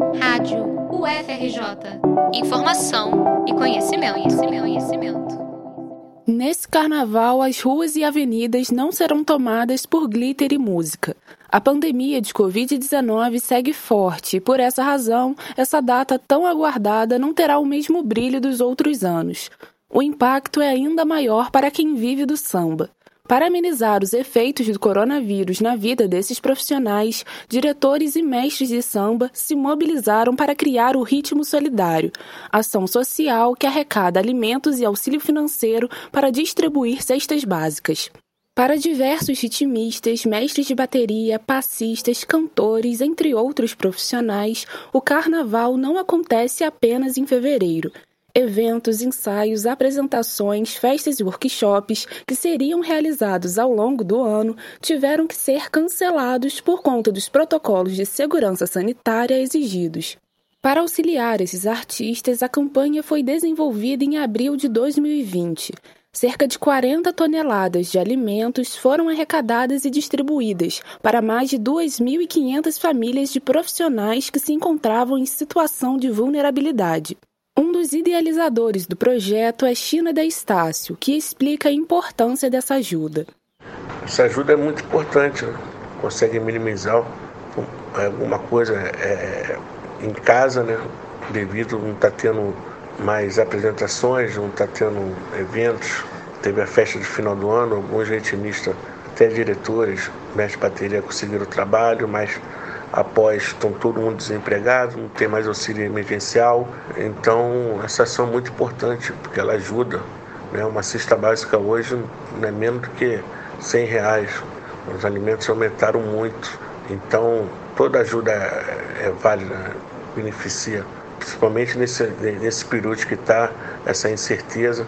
Rádio UFRJ. Informação e conhecimento, conhecimento, conhecimento. Nesse carnaval, as ruas e avenidas não serão tomadas por glitter e música. A pandemia de Covid-19 segue forte e, por essa razão, essa data tão aguardada não terá o mesmo brilho dos outros anos. O impacto é ainda maior para quem vive do samba. Para amenizar os efeitos do coronavírus na vida desses profissionais, diretores e mestres de samba se mobilizaram para criar o Ritmo Solidário, ação social que arrecada alimentos e auxílio financeiro para distribuir cestas básicas. Para diversos ritmistas, mestres de bateria, passistas, cantores, entre outros profissionais, o carnaval não acontece apenas em fevereiro. Eventos, ensaios, apresentações, festas e workshops que seriam realizados ao longo do ano tiveram que ser cancelados por conta dos protocolos de segurança sanitária exigidos. Para auxiliar esses artistas, a campanha foi desenvolvida em abril de 2020. Cerca de 40 toneladas de alimentos foram arrecadadas e distribuídas para mais de 2.500 famílias de profissionais que se encontravam em situação de vulnerabilidade. Um dos idealizadores do projeto é China da Estácio, que explica a importância dessa ajuda. Essa ajuda é muito importante, né? consegue minimizar alguma coisa é, em casa, né? devido não estar tá tendo mais apresentações, não está tendo eventos. Teve a festa de final do ano, alguns ritmistas, até diretores, mestre de bateria conseguiram trabalho, mas após estão todo mundo desempregado, não tem mais auxílio emergencial. Então, essa ação é muito importante, porque ela ajuda. Né? Uma cesta básica hoje não é menos do que 100 reais. Os alimentos aumentaram muito. Então, toda ajuda é, é válida, né? beneficia. Principalmente nesse, nesse período que está essa incerteza.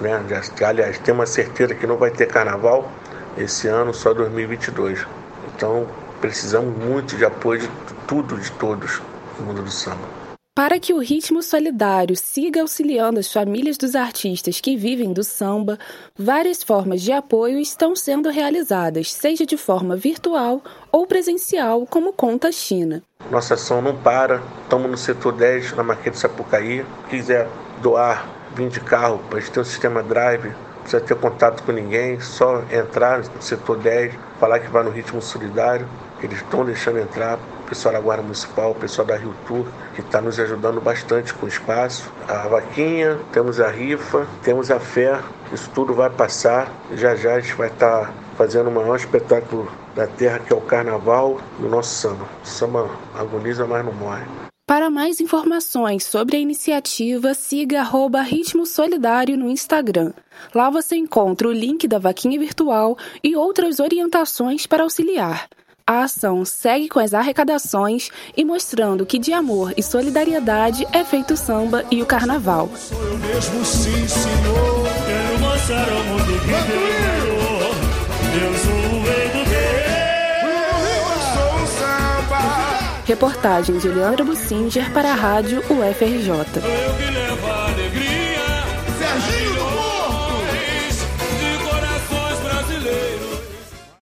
Né? Aliás, tem uma certeza que não vai ter carnaval esse ano, só 2022. Então, precisamos muito de apoio de tudo, de todos no mundo do samba. Para que o ritmo solidário siga auxiliando as famílias dos artistas que vivem do samba, várias formas de apoio estão sendo realizadas, seja de forma virtual ou presencial, como conta a China. Nossa ação não para, estamos no setor 10, na Marquês de Sapucaí. Quiser doar, vir de carro, a gente tem um sistema drive, não precisa ter contato com ninguém, só entrar no setor 10, falar que vai no ritmo solidário eles estão deixando entrar o pessoal da Guarda Municipal, o pessoal da Rio Tour, que está nos ajudando bastante com o espaço. A vaquinha, temos a rifa, temos a fé, isso tudo vai passar. Já já a gente vai estar tá fazendo o maior espetáculo da terra, que é o Carnaval do nosso samba. O samba agoniza, mas não morre. Para mais informações sobre a iniciativa, siga arroba Ritmo Solidário no Instagram. Lá você encontra o link da vaquinha virtual e outras orientações para auxiliar. A ação segue com as arrecadações e mostrando que de amor e solidariedade é feito o samba e o carnaval. Reportagem de Leandro Bussinger para a rádio UFRJ.